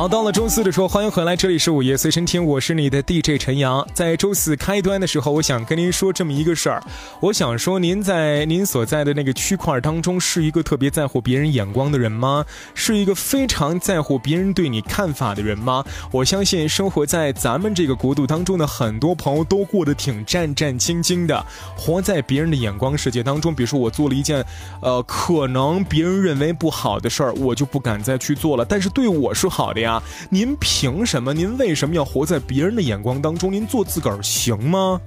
好，到了周四的时候，欢迎回来，这里是午夜随身听，我是你的 DJ 陈阳。在周四开端的时候，我想跟您说这么一个事儿，我想说，您在您所在的那个区块当中，是一个特别在乎别人眼光的人吗？是一个非常在乎别人对你看法的人吗？我相信，生活在咱们这个国度当中的很多朋友都过得挺战战兢兢的，活在别人的眼光世界当中。比如说，我做了一件，呃，可能别人认为不好的事儿，我就不敢再去做了。但是对我是好的呀。您凭什么？您为什么要活在别人的眼光当中？您做自个儿行吗？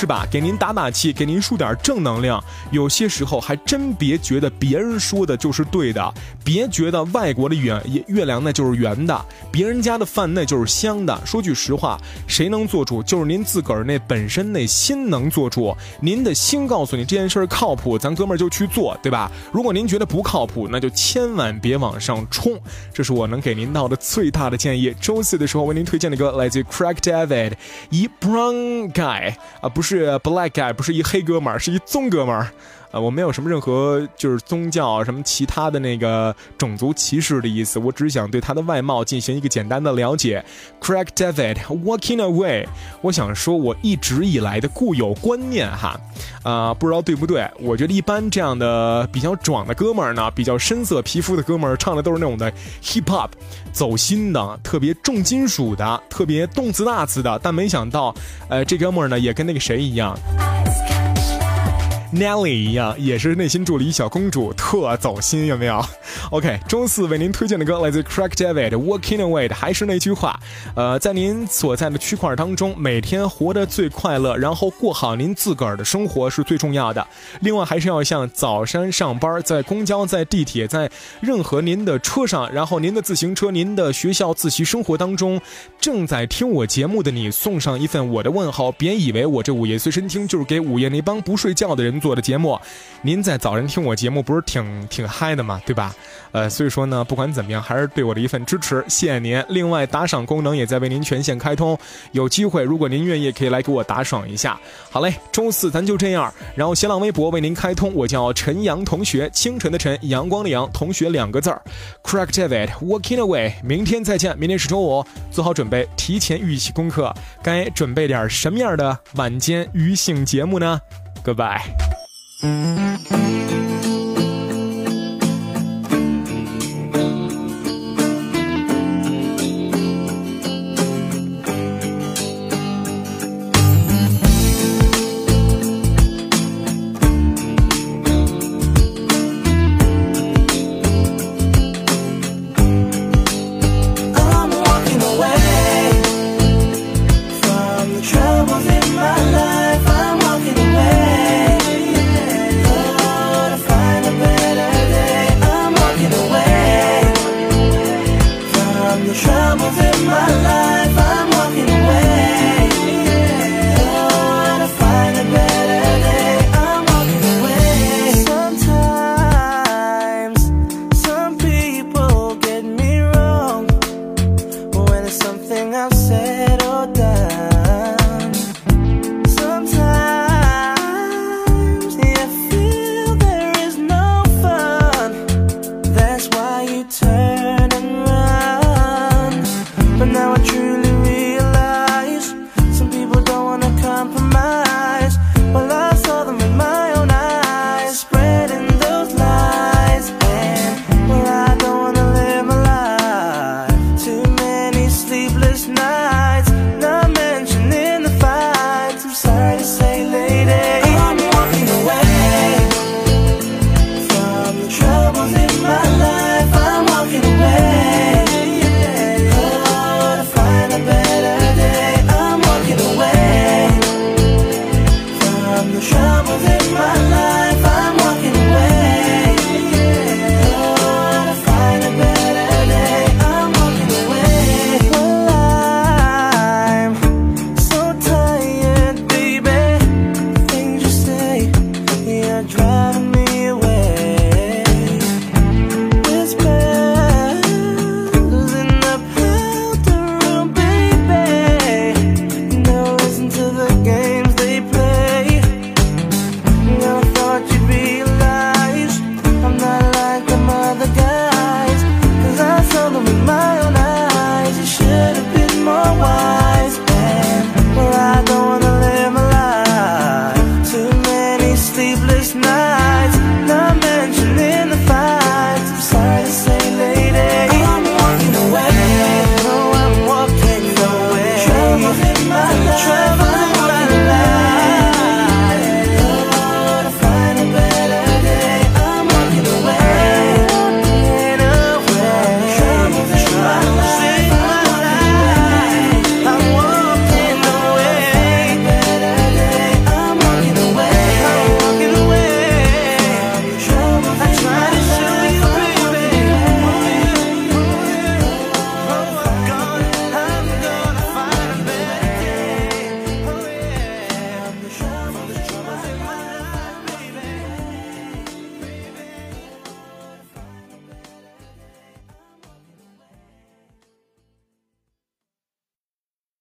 是吧？给您打打气，给您输点正能量。有些时候还真别觉得别人说的就是对的，别觉得外国的月月亮那就是圆的，别人家的饭那就是香的。说句实话，谁能做主？就是您自个儿那本身那心能做主。您的心告诉你这件事靠谱，咱哥们儿就去做，对吧？如果您觉得不靠谱，那就千万别往上冲。这是我能给您到的最大的建议。周四的时候为您推荐的歌来自 Crack David，一 Brown Guy 啊，不是。是 black 不是一黑哥们儿，是一棕哥们儿。呃，我没有什么任何就是宗教什么其他的那个种族歧视的意思，我只想对他的外貌进行一个简单的了解。Craig David walking away，我想说我一直以来的固有观念哈，啊，不知道对不对？我觉得一般这样的比较壮的哥们儿呢，比较深色皮肤的哥们儿唱的都是那种的 hip hop，走心的，特别重金属的，特别动次大次的。但没想到，呃，这哥们儿呢也跟那个谁一样。Nelly 一样，也是内心助理小公主，特走心，有没有？OK，周四为您推荐的歌来自 Craig David Walking Away，的还是那句话，呃，在您所在的区块当中，每天活得最快乐，然后过好您自个儿的生活是最重要的。另外，还是要像早上上班，在公交、在地铁、在任何您的车上，然后您的自行车、您的学校自习生活当中，正在听我节目的你，送上一份我的问候。别以为我这午夜随身听就是给午夜那帮不睡觉的人。做的节目，您在早晨听我节目不是挺挺嗨的吗？对吧？呃，所以说呢，不管怎么样，还是对我的一份支持，谢谢您。另外，打赏功能也在为您全线开通，有机会如果您愿意，可以来给我打赏一下。好嘞，周四咱就这样。然后新浪微博为您开通，我叫陈阳同学，清晨的晨，阳光的阳，同学两个字儿。Crack David walking away，明天再见。明天是周五，做好准备，提前预习功课。该准备点什么样的晚间娱性节目呢？Goodbye. Música I've said or done.